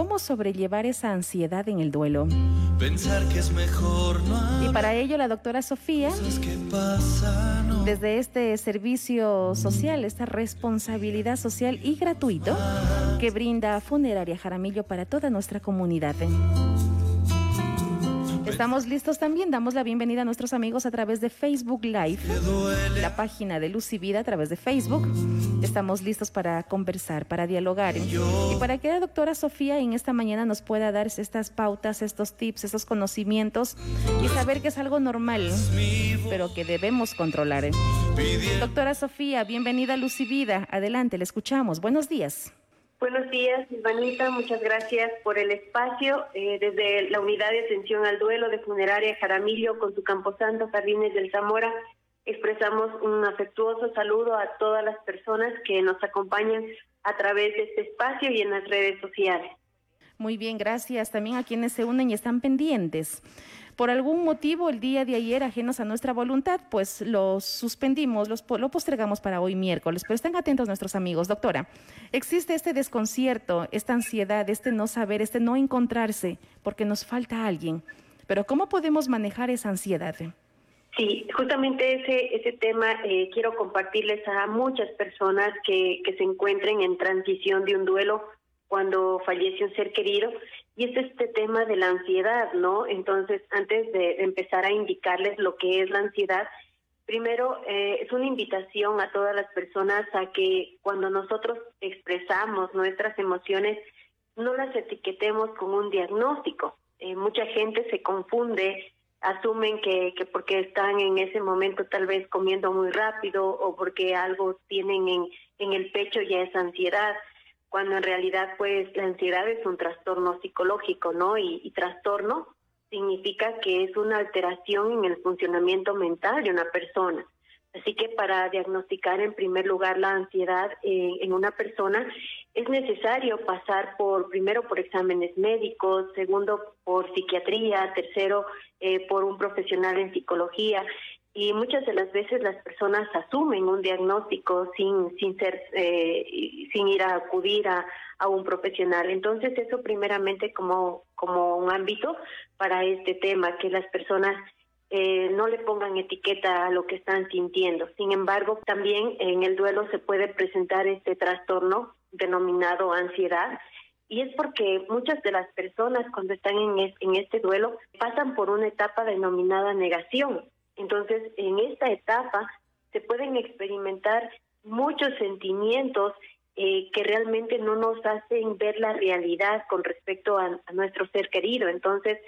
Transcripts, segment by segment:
cómo sobrellevar esa ansiedad en el duelo. Pensar que es mejor no Y para ello la doctora Sofía, no. desde este servicio social, esta responsabilidad social y gratuito que brinda Funeraria Jaramillo para toda nuestra comunidad. Estamos listos también, damos la bienvenida a nuestros amigos a través de Facebook Live, la página de Luz Vida a través de Facebook. Estamos listos para conversar, para dialogar y para que la doctora Sofía en esta mañana nos pueda dar estas pautas, estos tips, estos conocimientos y saber que es algo normal, pero que debemos controlar. Doctora Sofía, bienvenida a Luz. Adelante, le escuchamos. Buenos días. Buenos días, Silvanita. Muchas gracias por el espacio. Eh, desde la Unidad de Atención al Duelo de Funeraria Jaramillo con su Camposanto Jardines del Zamora, expresamos un afectuoso saludo a todas las personas que nos acompañan a través de este espacio y en las redes sociales. Muy bien, gracias también a quienes se unen y están pendientes. Por algún motivo, el día de ayer, ajenos a nuestra voluntad, pues lo suspendimos, los, lo postergamos para hoy miércoles. Pero estén atentos nuestros amigos. Doctora, existe este desconcierto, esta ansiedad, este no saber, este no encontrarse, porque nos falta alguien. Pero ¿cómo podemos manejar esa ansiedad? Sí, justamente ese, ese tema eh, quiero compartirles a muchas personas que, que se encuentren en transición de un duelo cuando fallece un ser querido y es este tema de la ansiedad, ¿no? Entonces, antes de empezar a indicarles lo que es la ansiedad, primero eh, es una invitación a todas las personas a que cuando nosotros expresamos nuestras emociones, no las etiquetemos con un diagnóstico. Eh, mucha gente se confunde, asumen que, que porque están en ese momento tal vez comiendo muy rápido o porque algo tienen en, en el pecho ya es ansiedad cuando en realidad pues la ansiedad es un trastorno psicológico, ¿no? Y, trastorno significa que es una alteración en el funcionamiento mental de una persona. Así que para diagnosticar en primer lugar la ansiedad eh, en una persona es necesario pasar por primero por exámenes médicos, segundo por psiquiatría, tercero eh, por un profesional en psicología y muchas de las veces las personas asumen un diagnóstico sin sin ser eh, sin ir a acudir a, a un profesional. Entonces eso primeramente como como un ámbito para este tema que las personas eh, no le pongan etiqueta a lo que están sintiendo. Sin embargo también en el duelo se puede presentar este trastorno denominado ansiedad y es porque muchas de las personas cuando están en, en este duelo pasan por una etapa denominada negación entonces, en esta etapa se pueden experimentar muchos sentimientos eh, que realmente no nos hacen ver la realidad con respecto a, nuestro ser querido. Entonces,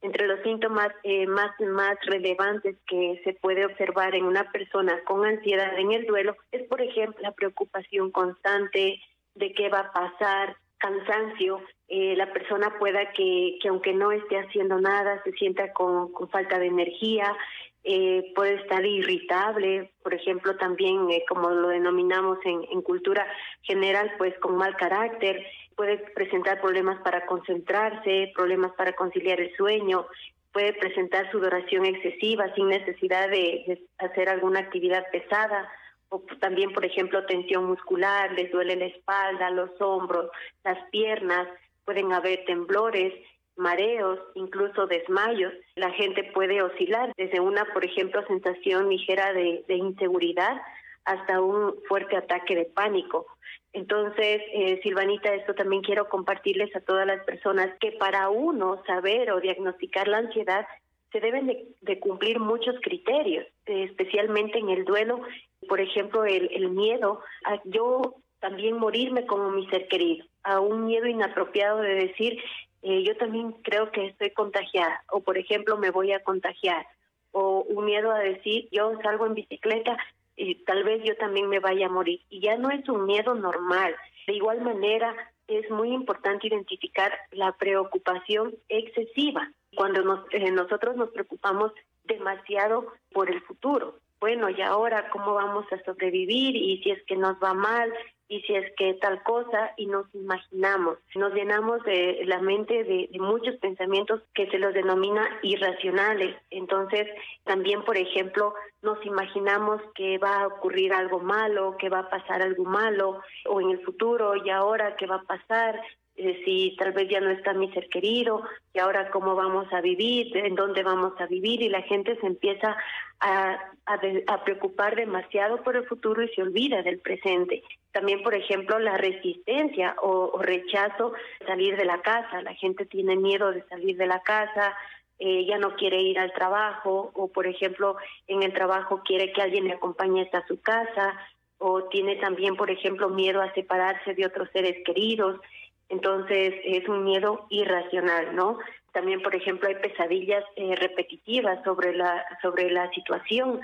entre los síntomas eh, más, más relevantes que se puede observar en una persona con ansiedad en el duelo es, por ejemplo, la preocupación constante de qué va a pasar, cansancio, eh, la persona pueda que, que aunque no esté haciendo nada, se sienta con falta de energía, eh, puede estar irritable, por ejemplo, también, eh, como lo denominamos en, cultura general, pues con mal carácter, puede presentar problemas para concentrarse, problemas para conciliar el sueño, puede presentar sudoración excesiva sin necesidad de, de hacer alguna actividad pesada, o también, por ejemplo, tensión muscular, les duele la espalda, los hombros, las piernas, pueden haber temblores, mareos, incluso desmayos. La gente puede oscilar desde una, por ejemplo, sensación ligera de, inseguridad hasta un fuerte ataque de pánico. Entonces, eh, Silvanita, esto también quiero compartirles a todas las personas que para uno saber o diagnosticar la ansiedad se deben de, cumplir muchos criterios, especialmente en el duelo. Por ejemplo, el, el miedo a yo también morirme como mi ser querido, a un miedo inapropiado de decir eh, yo también creo que estoy contagiada o por ejemplo me voy a contagiar o un miedo a decir yo salgo en bicicleta y tal vez yo también me vaya a morir y ya no es un miedo normal. De igual manera es muy importante identificar la preocupación excesiva cuando nos, eh, nosotros nos preocupamos demasiado por el futuro. Bueno, y ahora cómo vamos a sobrevivir y si es que nos va mal y si es que tal cosa y nos imaginamos, nos llenamos de la mente de, muchos pensamientos que se los denomina irracionales. Entonces, también, por ejemplo, nos imaginamos que va a ocurrir algo malo, que va a pasar algo malo, o en el futuro y ahora qué va a pasar, eh, si tal vez ya no está mi ser querido, y ahora cómo vamos a vivir, en dónde vamos a vivir, y la gente se empieza a, a, preocupar demasiado por el futuro y se olvida del presente. También, por ejemplo, la resistencia o, rechazo de salir de la casa. La gente tiene miedo de salir de la casa, eh, ya no quiere ir al trabajo o, por ejemplo, en el trabajo quiere que alguien le acompañe hasta su casa o tiene también, por ejemplo, miedo a separarse de otros seres queridos. Entonces es un miedo irracional, ¿no? También, por ejemplo, hay pesadillas eh, repetitivas sobre la sobre la situación.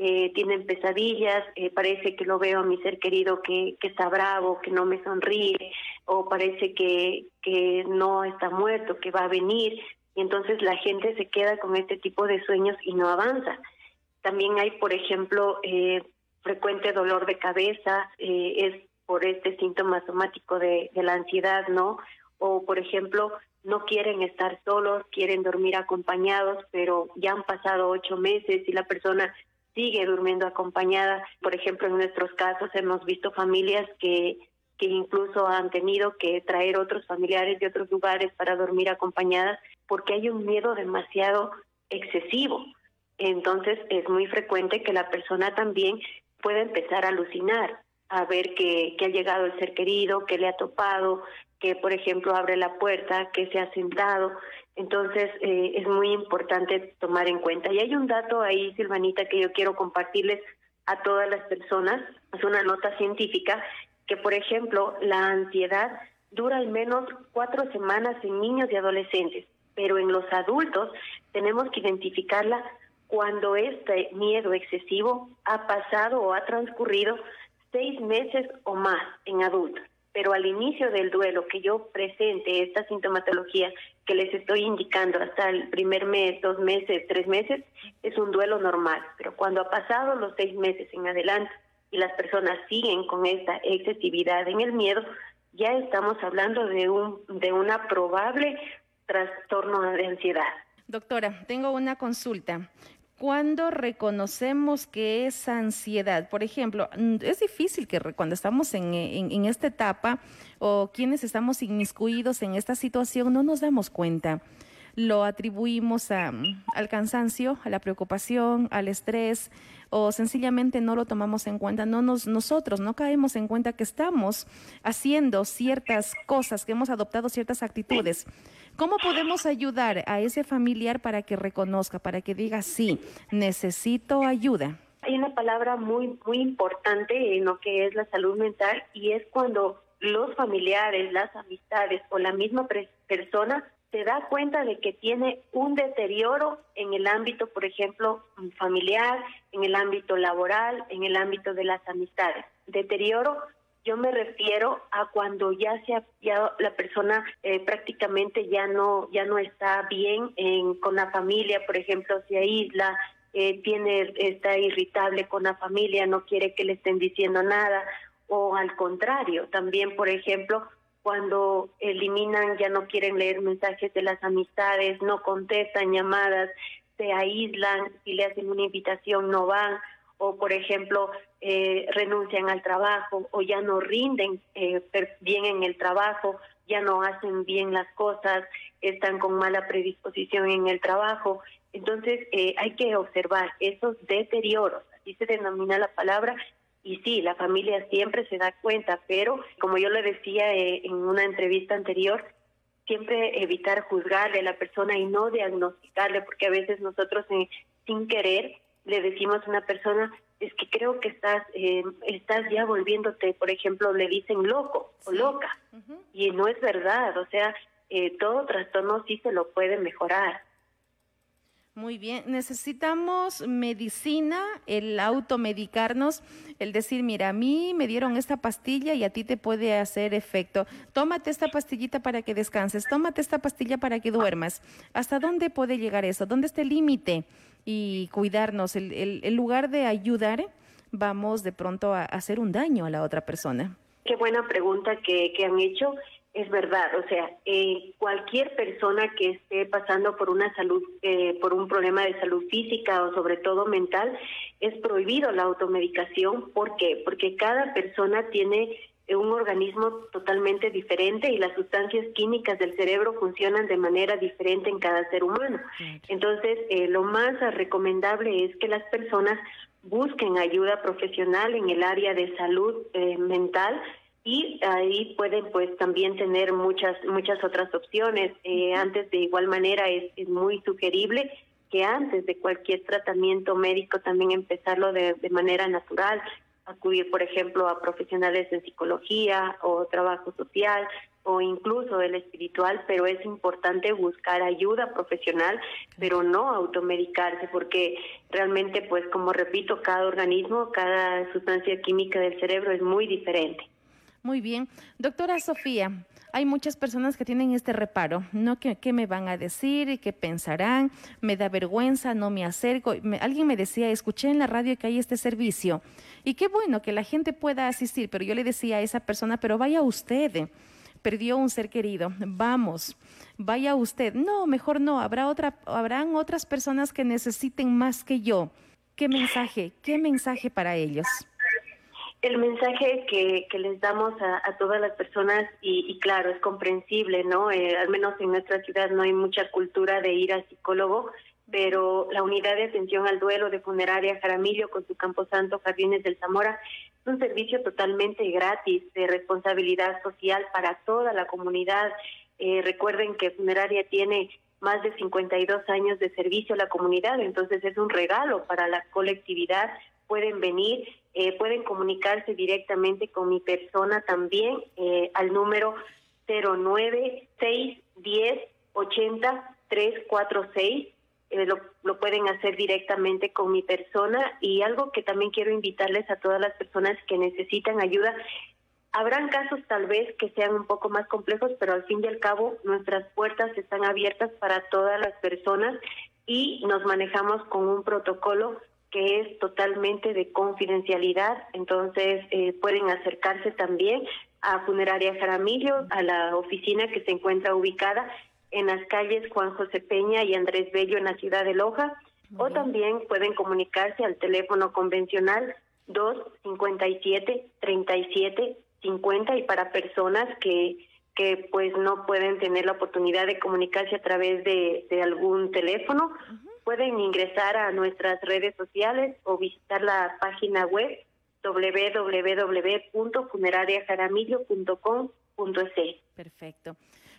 Eh, tienen pesadillas, eh, parece que lo veo a mi ser querido que, que está bravo, que no me sonríe, o parece que, que no está muerto, que va a venir, y entonces la gente se queda con este tipo de sueños y no avanza. También hay, por ejemplo, eh, frecuente dolor de cabeza, eh, es por este síntoma somático de, la ansiedad, ¿no? O, por ejemplo, no quieren estar solos, quieren dormir acompañados, pero ya han pasado ocho meses y la persona sigue durmiendo acompañada. Por ejemplo, en nuestros casos hemos visto familias que que incluso han tenido que traer otros familiares de otros lugares para dormir acompañadas porque hay un miedo demasiado excesivo. Entonces es muy frecuente que la persona también pueda empezar a alucinar, a ver que, que ha llegado el ser querido, que le ha topado, que por ejemplo abre la puerta, que se ha sentado. Entonces eh, es muy importante tomar en cuenta. Y hay un dato ahí, Silvanita, que yo quiero compartirles a todas las personas. Es una nota científica que, por ejemplo, la ansiedad dura al menos cuatro semanas en niños y adolescentes, pero en los adultos tenemos que identificarla cuando este miedo excesivo ha pasado o ha transcurrido seis meses o más en adultos pero al inicio del duelo que yo presente esta sintomatología que les estoy indicando hasta el primer mes, dos meses, tres meses, es un duelo normal. Pero cuando ha pasado los seis meses en adelante y las personas siguen con esta excesividad en el miedo, ya estamos hablando de un de una probable trastorno de ansiedad. Doctora, tengo una consulta. ¿Cuándo reconocemos que es ansiedad? Por ejemplo, mm, es difícil que cuando estamos en, en, esta etapa o quienes estamos inmiscuidos en esta situación no nos damos cuenta. Lo atribuimos a, al cansancio, a la preocupación, al estrés o sencillamente no lo tomamos en cuenta. No nos, nosotros no caemos en cuenta que estamos haciendo ciertas cosas, que hemos adoptado ciertas actitudes. ¿Cómo podemos ayudar a ese familiar para que reconozca, para que diga, sí, necesito ayuda? Hay una palabra muy, muy importante en lo que es la salud mental y es cuando los familiares, las amistades o la misma persona se da cuenta de que tiene un deterioro en el ámbito, por ejemplo, familiar, en el ámbito laboral, en el ámbito de las amistades. Deterioro yo me refiero a cuando ya se ya la persona eh, prácticamente ya no ya no está bien en, con la familia, por ejemplo, se aísla, eh, tiene está irritable con la familia, no quiere que le estén diciendo nada o al contrario, también por ejemplo, cuando eliminan, ya no quieren leer mensajes de las amistades, no contestan llamadas, se aíslan, si le hacen una invitación no van o por ejemplo eh, renuncian al trabajo o ya no rinden eh, bien en el trabajo, ya no hacen bien las cosas, están con mala predisposición en el trabajo. Entonces eh, hay que observar esos deterioros, así se denomina la palabra, y sí, la familia siempre se da cuenta, pero como yo le decía en una entrevista anterior, siempre evitar juzgarle a la persona y no diagnosticarle, porque a veces nosotros sin querer le decimos a una persona, es que creo que estás, eh, estás ya volviéndote, por ejemplo, le dicen loco o loca. Y no es verdad, o sea, eh, todo trastorno sí se lo puede mejorar. Muy bien, necesitamos medicina, el automedicarnos, el decir, mira, a mí me dieron esta pastilla y a ti te puede hacer efecto. Tómate esta pastillita para que descanses, tómate esta pastilla para que duermas. ¿Hasta dónde puede llegar eso? ¿Dónde está el límite? Y cuidarnos, el, el, lugar de ayudar, vamos de pronto a hacer un daño a la otra persona. Qué buena pregunta que, que han hecho es verdad, o sea, eh, cualquier persona que esté pasando por una salud, eh, por un problema de salud física o sobre todo mental, es prohibido la automedicación. ¿Por qué? Porque cada persona tiene un organismo totalmente diferente y las sustancias químicas del cerebro funcionan de manera diferente en cada ser humano. Entonces, eh, lo más recomendable es que las personas busquen ayuda profesional en el área de salud eh, mental y ahí pueden pues también tener muchas muchas otras opciones. Eh, antes de igual manera es, es muy sugerible que antes de cualquier tratamiento médico también empezarlo de, de manera natural, acudir, por ejemplo, a profesionales en psicología o trabajo social o incluso el espiritual, pero es importante buscar ayuda profesional, pero no automedicarse, porque realmente, pues como repito, cada organismo, cada sustancia química del cerebro es muy diferente. Muy bien. Doctora Sofía, hay muchas personas que tienen este reparo, ¿no? ¿Qué, qué me van a decir? ¿Qué pensarán? ¿Me da vergüenza? ¿No me acerco? alguien me decía, escuché en la radio que hay este servicio y qué bueno que la gente pueda asistir, pero yo le decía a esa persona, pero vaya usted, perdió un ser querido, vamos, vaya usted. No, mejor no, habrá otra, habrán otras personas que necesiten más que yo. ¿Qué mensaje? ¿Qué mensaje para ellos? El mensaje que, que les damos a, todas las personas, y, claro, es comprensible, ¿no? Eh, al menos en nuestra ciudad no hay mucha cultura de ir al psicólogo, pero la unidad de atención al duelo de funeraria Jaramillo con su Camposanto Jardines del Zamora es un servicio totalmente gratis de responsabilidad social para toda la comunidad. Eh, recuerden que funeraria tiene más de 52 años de servicio a la comunidad, entonces es un regalo para la colectividad. Pueden venir eh, pueden comunicarse directamente con mi persona también eh, al número 0961080 Eh, lo, lo pueden hacer directamente con mi persona y algo que también quiero invitarles a todas las personas que necesitan ayuda. Habrán casos tal vez que sean un poco más complejos, pero al fin y al cabo nuestras puertas están abiertas para todas las personas y nos manejamos con un protocolo que es totalmente de confidencialidad, entonces eh, pueden acercarse también a Funeraria Jaramillo, a la oficina que se encuentra ubicada en las calles Juan José Peña y Andrés Bello en la ciudad de Loja, o también pueden comunicarse al teléfono convencional 257 37 50 y para personas que que pues no pueden tener la oportunidad de comunicarse a través de, de algún teléfono, pueden ingresar a nuestras redes sociales o visitar la página web www.funerariajaramillo.com.es. Perfecto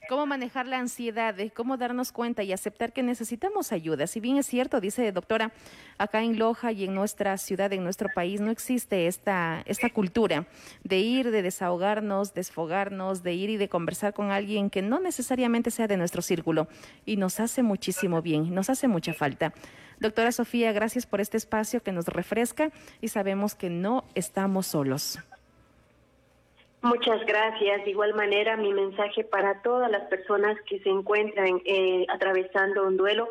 cómo manejar la ansiedad, cómo darnos cuenta y aceptar que necesitamos ayuda. Si bien es cierto, dice doctora, acá en Loja y en nuestra ciudad, en nuestro país, no existe esta, esta cultura de ir, de desahogarnos, desfogarnos, de ir y de conversar con alguien que no necesariamente sea de nuestro círculo y nos hace muchísimo bien, nos hace mucha falta. Doctora Sofía, gracias por este espacio que nos refresca y sabemos que no estamos solos. Muchas gracias. De igual manera, mi mensaje para todas las personas que se encuentran eh, atravesando un duelo,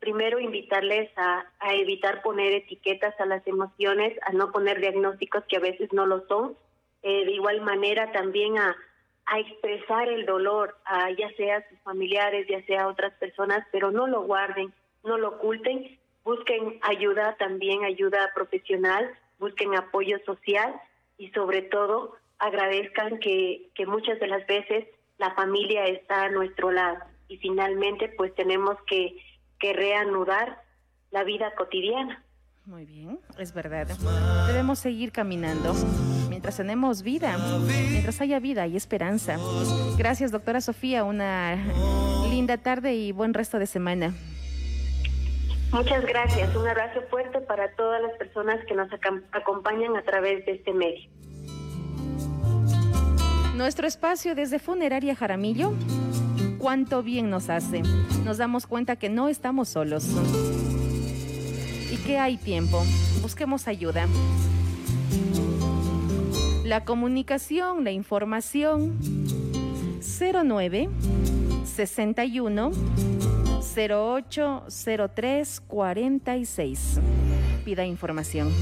primero invitarles a, evitar poner etiquetas a las emociones, a no poner diagnósticos que a veces no lo son. Eh, de igual manera, también a, expresar el dolor, a ya sea a sus familiares, ya sea a otras personas, pero no lo guarden, no lo oculten. Busquen ayuda también, ayuda profesional, busquen apoyo social y sobre todo agradezcan que, que muchas de las veces la familia está a nuestro lado y finalmente pues tenemos que, que reanudar la vida cotidiana. Muy bien, es verdad. Debemos seguir caminando mientras tenemos vida, mientras haya vida y esperanza. Gracias, doctora Sofía. Una linda tarde y buen resto de semana. Muchas gracias. Un abrazo fuerte para todas las personas que nos acompañan a través de este medio. Nuestro espacio desde Funeraria Jaramillo, cuánto bien nos hace. Nos damos cuenta que no estamos solos y que hay tiempo. Busquemos ayuda. La comunicación, la información 09 61 08 03 46. Pida información.